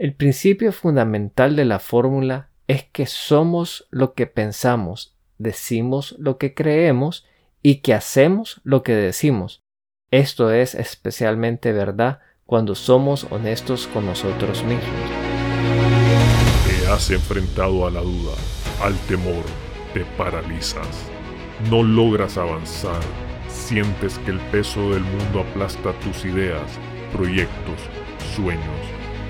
El principio fundamental de la fórmula es que somos lo que pensamos, decimos lo que creemos y que hacemos lo que decimos. Esto es especialmente verdad cuando somos honestos con nosotros mismos. Te has enfrentado a la duda, al temor, te paralizas. No logras avanzar, sientes que el peso del mundo aplasta tus ideas, proyectos, sueños.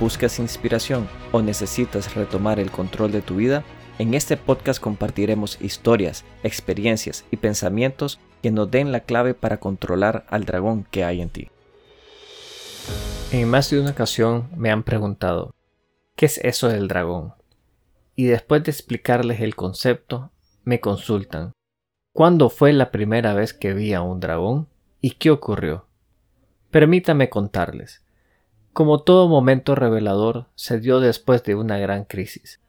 buscas inspiración o necesitas retomar el control de tu vida, en este podcast compartiremos historias, experiencias y pensamientos que nos den la clave para controlar al dragón que hay en ti. En más de una ocasión me han preguntado, ¿qué es eso del dragón? Y después de explicarles el concepto, me consultan, ¿cuándo fue la primera vez que vi a un dragón? ¿Y qué ocurrió? Permítame contarles. Como todo momento revelador, se dio después de una gran crisis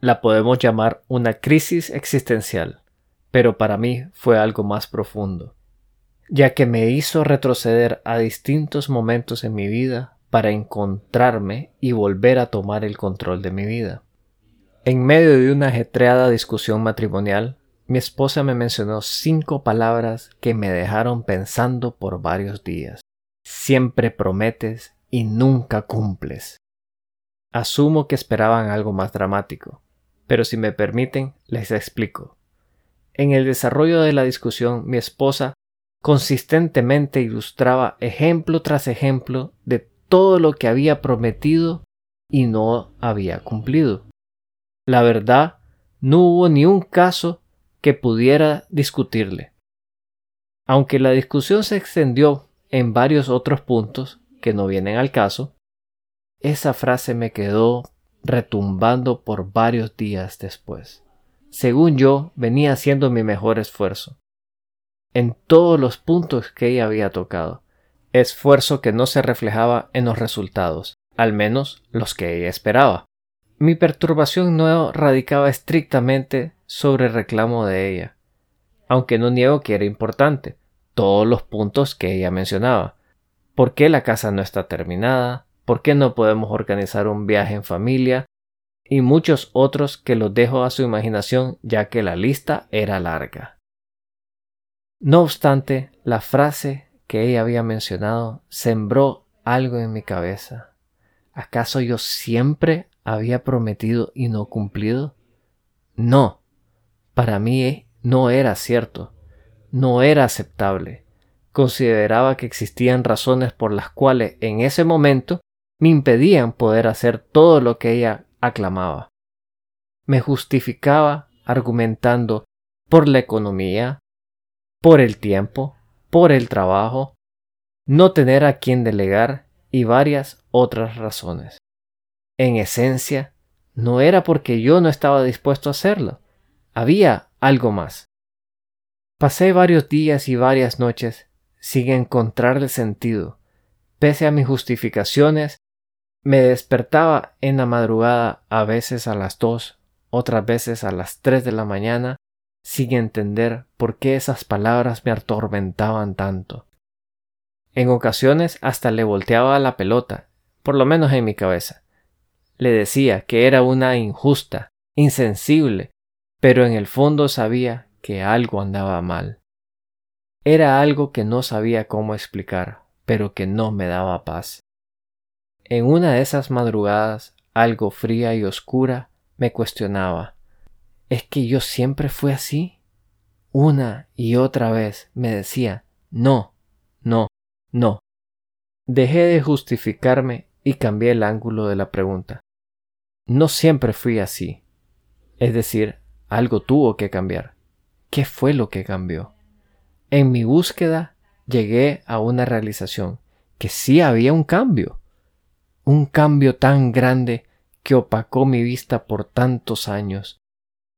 la podemos llamar una crisis existencial, pero para mí fue algo más profundo, ya que me hizo retroceder a distintos momentos en mi vida para encontrarme y volver a tomar el control de mi vida. En medio de una ajetreada discusión matrimonial, mi esposa me mencionó cinco palabras que me dejaron pensando por varios días. Siempre prometes y nunca cumples. Asumo que esperaban algo más dramático, pero si me permiten, les explico. En el desarrollo de la discusión, mi esposa consistentemente ilustraba ejemplo tras ejemplo de todo lo que había prometido y no había cumplido. La verdad, no hubo ni un caso que pudiera discutirle. Aunque la discusión se extendió en varios otros puntos que no vienen al caso, esa frase me quedó retumbando por varios días después. Según yo, venía haciendo mi mejor esfuerzo. En todos los puntos que ella había tocado. Esfuerzo que no se reflejaba en los resultados, al menos los que ella esperaba. Mi perturbación no radicaba estrictamente sobre el reclamo de ella, aunque no niego que era importante, todos los puntos que ella mencionaba. ¿Por qué la casa no está terminada? ¿Por qué no podemos organizar un viaje en familia? Y muchos otros que los dejo a su imaginación ya que la lista era larga. No obstante, la frase que ella había mencionado sembró algo en mi cabeza. ¿Acaso yo siempre había prometido y no cumplido? No, para mí no era cierto, no era aceptable. Consideraba que existían razones por las cuales en ese momento me impedían poder hacer todo lo que ella aclamaba. Me justificaba argumentando por la economía, por el tiempo, por el trabajo, no tener a quien delegar y varias otras razones. En esencia, no era porque yo no estaba dispuesto a hacerlo, había algo más. Pasé varios días y varias noches sin encontrarle sentido, pese a mis justificaciones me despertaba en la madrugada a veces a las dos, otras veces a las tres de la mañana, sin entender por qué esas palabras me atormentaban tanto. En ocasiones hasta le volteaba la pelota, por lo menos en mi cabeza. Le decía que era una injusta, insensible, pero en el fondo sabía que algo andaba mal. Era algo que no sabía cómo explicar, pero que no me daba paz. En una de esas madrugadas, algo fría y oscura, me cuestionaba ¿Es que yo siempre fui así? Una y otra vez me decía no, no, no. Dejé de justificarme y cambié el ángulo de la pregunta. No siempre fui así. Es decir, algo tuvo que cambiar. ¿Qué fue lo que cambió? En mi búsqueda llegué a una realización que sí había un cambio un cambio tan grande que opacó mi vista por tantos años,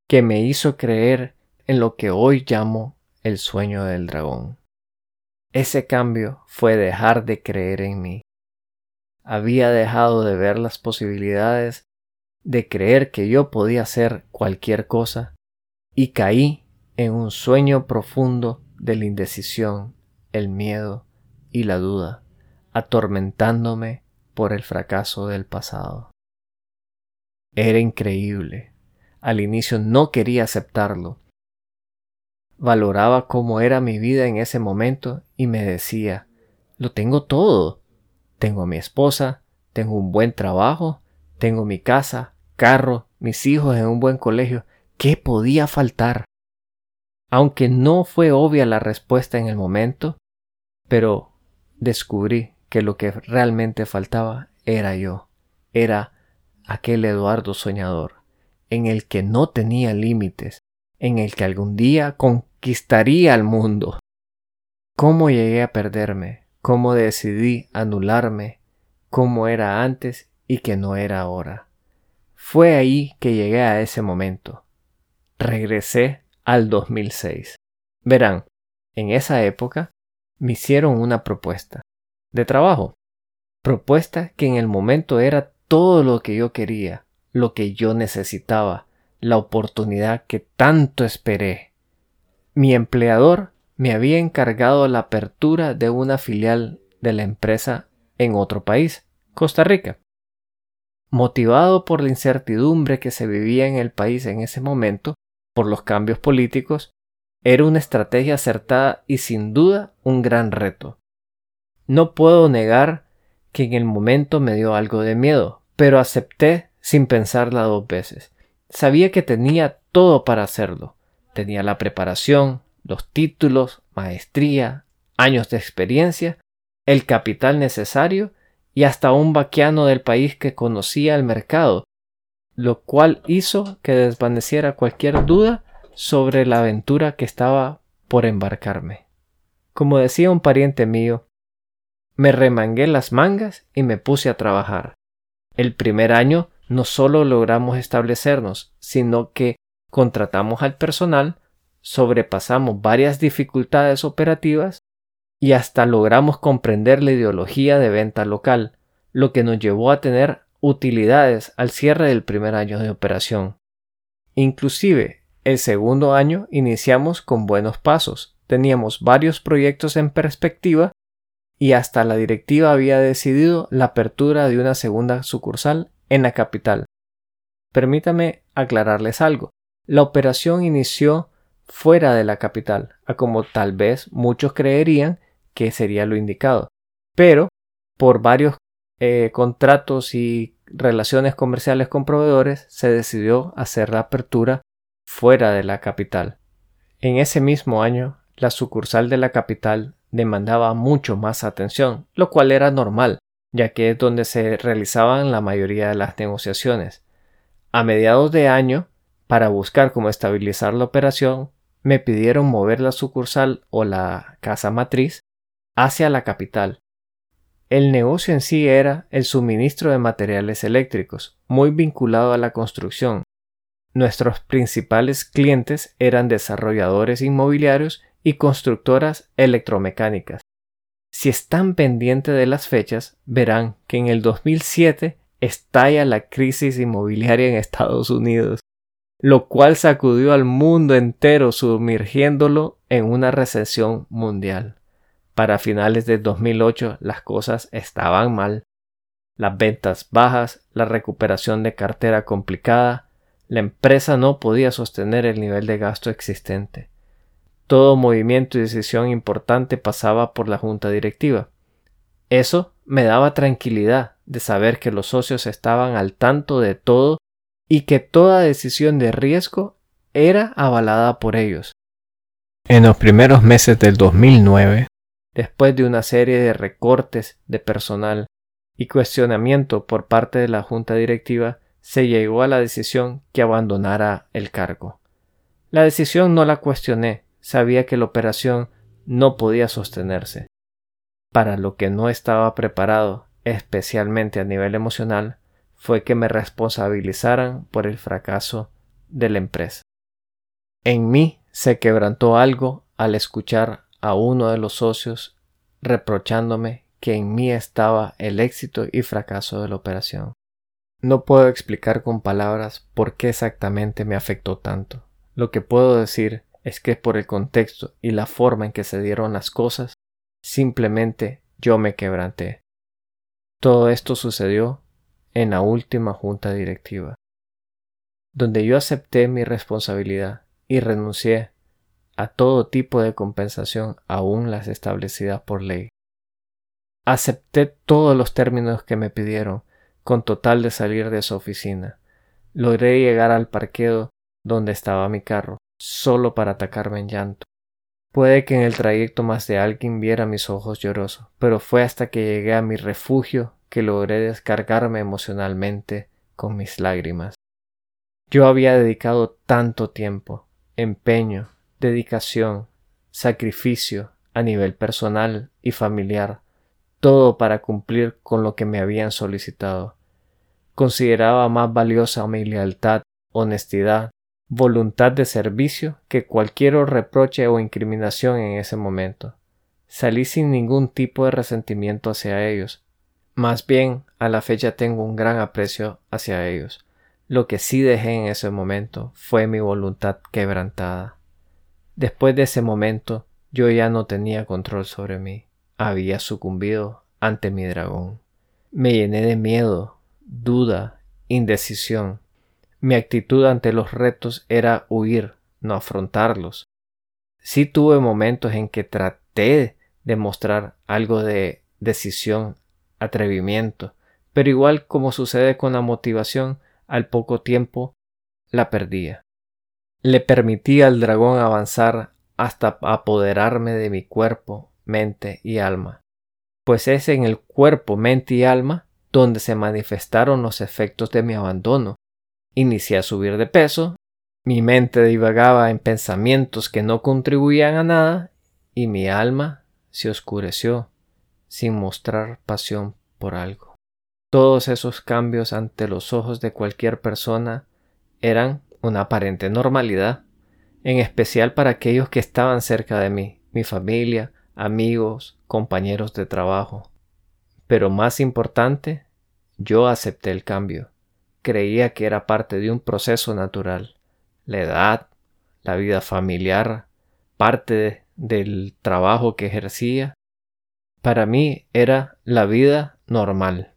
que me hizo creer en lo que hoy llamo el sueño del dragón. Ese cambio fue dejar de creer en mí. Había dejado de ver las posibilidades, de creer que yo podía hacer cualquier cosa, y caí en un sueño profundo de la indecisión, el miedo y la duda, atormentándome por el fracaso del pasado. Era increíble. Al inicio no quería aceptarlo. Valoraba cómo era mi vida en ese momento y me decía, lo tengo todo. Tengo a mi esposa, tengo un buen trabajo, tengo mi casa, carro, mis hijos en un buen colegio. ¿Qué podía faltar? Aunque no fue obvia la respuesta en el momento, pero descubrí que lo que realmente faltaba era yo, era aquel Eduardo soñador, en el que no tenía límites, en el que algún día conquistaría al mundo. ¿Cómo llegué a perderme? ¿Cómo decidí anularme? ¿Cómo era antes y que no era ahora? Fue ahí que llegué a ese momento. Regresé al 2006. Verán, en esa época me hicieron una propuesta de trabajo. Propuesta que en el momento era todo lo que yo quería, lo que yo necesitaba, la oportunidad que tanto esperé. Mi empleador me había encargado la apertura de una filial de la empresa en otro país, Costa Rica. Motivado por la incertidumbre que se vivía en el país en ese momento, por los cambios políticos, era una estrategia acertada y sin duda un gran reto. No puedo negar que en el momento me dio algo de miedo, pero acepté sin pensarla dos veces. Sabía que tenía todo para hacerlo. Tenía la preparación, los títulos, maestría, años de experiencia, el capital necesario y hasta un vaquiano del país que conocía el mercado, lo cual hizo que desvaneciera cualquier duda sobre la aventura que estaba por embarcarme. Como decía un pariente mío, me remangué las mangas y me puse a trabajar. El primer año no solo logramos establecernos, sino que contratamos al personal, sobrepasamos varias dificultades operativas y hasta logramos comprender la ideología de venta local, lo que nos llevó a tener utilidades al cierre del primer año de operación. Inclusive, el segundo año iniciamos con buenos pasos, teníamos varios proyectos en perspectiva y hasta la directiva había decidido la apertura de una segunda sucursal en la capital. Permítame aclararles algo. La operación inició fuera de la capital, a como tal vez muchos creerían que sería lo indicado. Pero, por varios eh, contratos y relaciones comerciales con proveedores, se decidió hacer la apertura fuera de la capital. En ese mismo año, la sucursal de la capital demandaba mucho más atención, lo cual era normal, ya que es donde se realizaban la mayoría de las negociaciones. A mediados de año, para buscar cómo estabilizar la operación, me pidieron mover la sucursal o la casa matriz hacia la capital. El negocio en sí era el suministro de materiales eléctricos, muy vinculado a la construcción. Nuestros principales clientes eran desarrolladores inmobiliarios y constructoras electromecánicas. Si están pendientes de las fechas, verán que en el 2007 estalla la crisis inmobiliaria en Estados Unidos, lo cual sacudió al mundo entero sumergiéndolo en una recesión mundial. Para finales de 2008 las cosas estaban mal. Las ventas bajas, la recuperación de cartera complicada, la empresa no podía sostener el nivel de gasto existente. Todo movimiento y decisión importante pasaba por la junta directiva. Eso me daba tranquilidad de saber que los socios estaban al tanto de todo y que toda decisión de riesgo era avalada por ellos. En los primeros meses del 2009, después de una serie de recortes de personal y cuestionamiento por parte de la junta directiva, se llegó a la decisión que abandonara el cargo. La decisión no la cuestioné, sabía que la operación no podía sostenerse. Para lo que no estaba preparado, especialmente a nivel emocional, fue que me responsabilizaran por el fracaso de la empresa. En mí se quebrantó algo al escuchar a uno de los socios reprochándome que en mí estaba el éxito y fracaso de la operación. No puedo explicar con palabras por qué exactamente me afectó tanto. Lo que puedo decir es que por el contexto y la forma en que se dieron las cosas, simplemente yo me quebranté. Todo esto sucedió en la última junta directiva, donde yo acepté mi responsabilidad y renuncié a todo tipo de compensación, aún las establecidas por ley. Acepté todos los términos que me pidieron, con total de salir de su oficina. Logré llegar al parqueo donde estaba mi carro, solo para atacarme en llanto. Puede que en el trayecto más de alguien viera mis ojos llorosos, pero fue hasta que llegué a mi refugio que logré descargarme emocionalmente con mis lágrimas. Yo había dedicado tanto tiempo, empeño, dedicación, sacrificio a nivel personal y familiar todo para cumplir con lo que me habían solicitado. Consideraba más valiosa mi lealtad, honestidad, voluntad de servicio que cualquier reproche o incriminación en ese momento. Salí sin ningún tipo de resentimiento hacia ellos. Más bien, a la fecha tengo un gran aprecio hacia ellos. Lo que sí dejé en ese momento fue mi voluntad quebrantada. Después de ese momento, yo ya no tenía control sobre mí había sucumbido ante mi dragón. Me llené de miedo, duda, indecisión. Mi actitud ante los retos era huir, no afrontarlos. Sí tuve momentos en que traté de mostrar algo de decisión, atrevimiento, pero igual como sucede con la motivación, al poco tiempo la perdía. Le permití al dragón avanzar hasta apoderarme de mi cuerpo mente y alma, pues es en el cuerpo, mente y alma donde se manifestaron los efectos de mi abandono. Inicié a subir de peso, mi mente divagaba en pensamientos que no contribuían a nada y mi alma se oscureció sin mostrar pasión por algo. Todos esos cambios ante los ojos de cualquier persona eran una aparente normalidad, en especial para aquellos que estaban cerca de mí, mi familia, amigos, compañeros de trabajo. Pero más importante, yo acepté el cambio. Creía que era parte de un proceso natural. La edad, la vida familiar, parte del trabajo que ejercía. Para mí era la vida normal.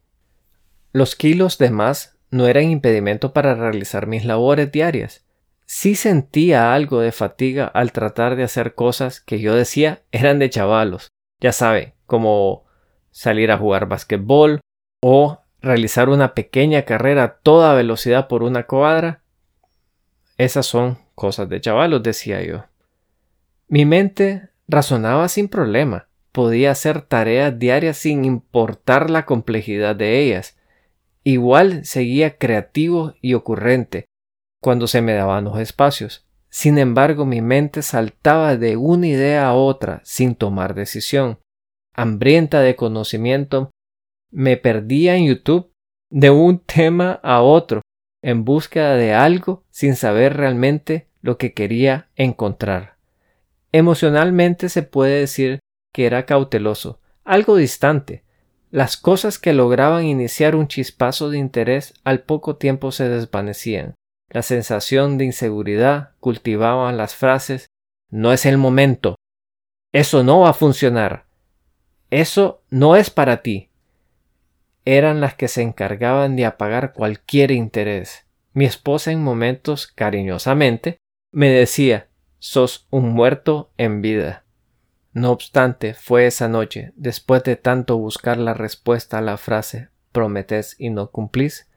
Los kilos de más no eran impedimento para realizar mis labores diarias sí sentía algo de fatiga al tratar de hacer cosas que yo decía eran de chavalos. Ya sabe, como salir a jugar basquetbol o realizar una pequeña carrera a toda velocidad por una cuadra. Esas son cosas de chavalos, decía yo. Mi mente razonaba sin problema. Podía hacer tareas diarias sin importar la complejidad de ellas. Igual seguía creativo y ocurrente, cuando se me daban los espacios. Sin embargo, mi mente saltaba de una idea a otra sin tomar decisión. Hambrienta de conocimiento, me perdía en YouTube de un tema a otro, en búsqueda de algo sin saber realmente lo que quería encontrar. Emocionalmente se puede decir que era cauteloso, algo distante. Las cosas que lograban iniciar un chispazo de interés al poco tiempo se desvanecían. La sensación de inseguridad cultivaba las frases no es el momento. Eso no va a funcionar. Eso no es para ti. Eran las que se encargaban de apagar cualquier interés. Mi esposa en momentos cariñosamente me decía sos un muerto en vida. No obstante, fue esa noche, después de tanto buscar la respuesta a la frase prometés y no cumplís,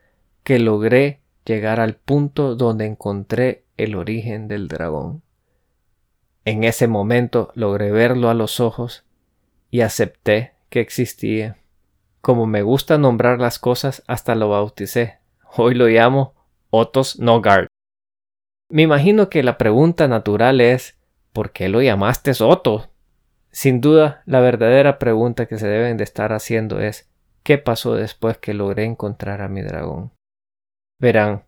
que logré llegar al punto donde encontré el origen del dragón. En ese momento logré verlo a los ojos y acepté que existía. Como me gusta nombrar las cosas, hasta lo bauticé. Hoy lo llamo Otos Nogard. Me imagino que la pregunta natural es ¿por qué lo llamaste Otto? Sin duda, la verdadera pregunta que se deben de estar haciendo es ¿qué pasó después que logré encontrar a mi dragón? Verán,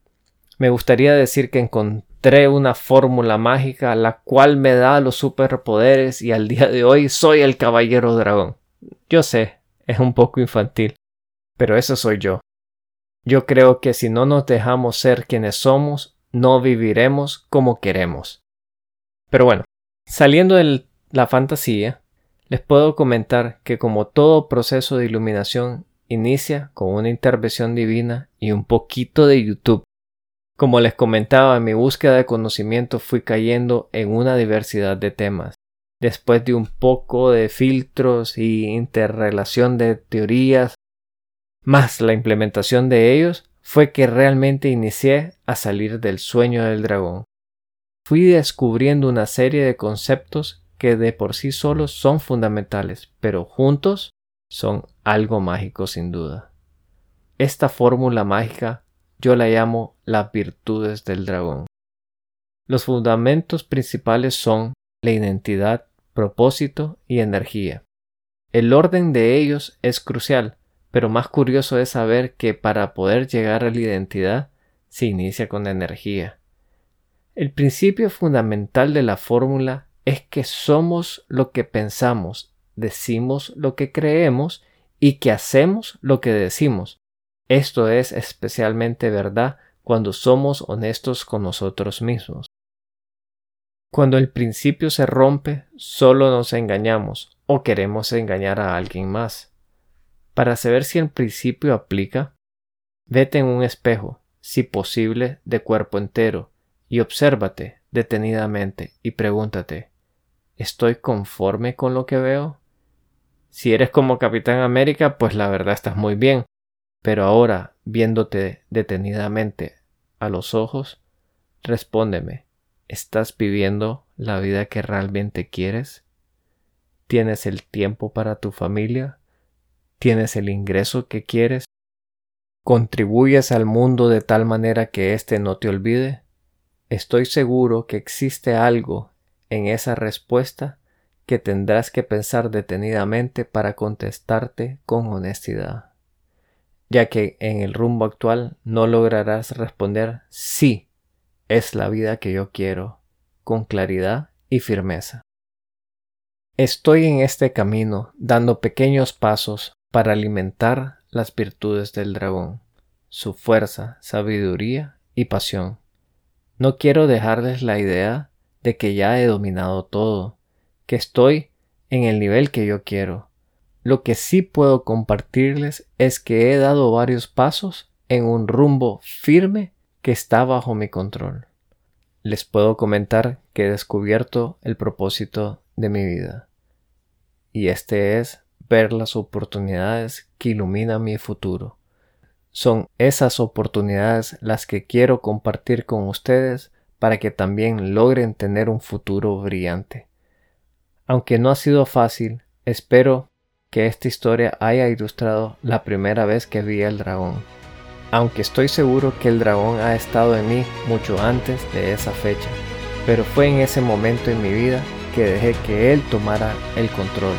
me gustaría decir que encontré una fórmula mágica la cual me da los superpoderes y al día de hoy soy el caballero dragón. Yo sé, es un poco infantil, pero eso soy yo. Yo creo que si no nos dejamos ser quienes somos, no viviremos como queremos. Pero bueno, saliendo de la fantasía, les puedo comentar que como todo proceso de iluminación inicia con una intervención divina y un poquito de YouTube. Como les comentaba, en mi búsqueda de conocimiento fui cayendo en una diversidad de temas. Después de un poco de filtros y interrelación de teorías, más la implementación de ellos, fue que realmente inicié a salir del sueño del dragón. Fui descubriendo una serie de conceptos que de por sí solos son fundamentales, pero juntos son algo mágico sin duda. Esta fórmula mágica yo la llamo las virtudes del dragón. Los fundamentos principales son la identidad, propósito y energía. El orden de ellos es crucial, pero más curioso es saber que para poder llegar a la identidad se inicia con la energía. El principio fundamental de la fórmula es que somos lo que pensamos, decimos lo que creemos y que hacemos lo que decimos. Esto es especialmente verdad cuando somos honestos con nosotros mismos. Cuando el principio se rompe, solo nos engañamos o queremos engañar a alguien más. Para saber si el principio aplica, vete en un espejo, si posible de cuerpo entero, y obsérvate detenidamente y pregúntate, ¿estoy conforme con lo que veo? Si eres como Capitán América, pues la verdad estás muy bien, pero ahora, viéndote detenidamente a los ojos, respóndeme, ¿estás viviendo la vida que realmente quieres? ¿Tienes el tiempo para tu familia? ¿Tienes el ingreso que quieres? ¿Contribuyes al mundo de tal manera que éste no te olvide? Estoy seguro que existe algo en esa respuesta que tendrás que pensar detenidamente para contestarte con honestidad, ya que en el rumbo actual no lograrás responder sí, es la vida que yo quiero, con claridad y firmeza. Estoy en este camino dando pequeños pasos para alimentar las virtudes del dragón, su fuerza, sabiduría y pasión. No quiero dejarles la idea de que ya he dominado todo, que estoy en el nivel que yo quiero. Lo que sí puedo compartirles es que he dado varios pasos en un rumbo firme que está bajo mi control. Les puedo comentar que he descubierto el propósito de mi vida. Y este es ver las oportunidades que iluminan mi futuro. Son esas oportunidades las que quiero compartir con ustedes para que también logren tener un futuro brillante. Aunque no ha sido fácil, espero que esta historia haya ilustrado la primera vez que vi al dragón. Aunque estoy seguro que el dragón ha estado en mí mucho antes de esa fecha, pero fue en ese momento en mi vida que dejé que él tomara el control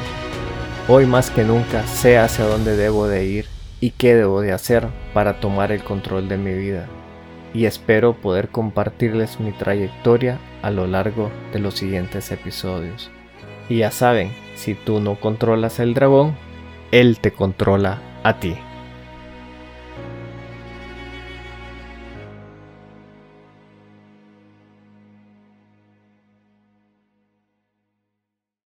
Hoy más que nunca sé hacia dónde debo de ir y qué debo de hacer para tomar el control de mi vida. Y espero poder compartirles mi trayectoria a lo largo de los siguientes episodios. Y ya saben, si tú no controlas el dragón, él te controla a ti.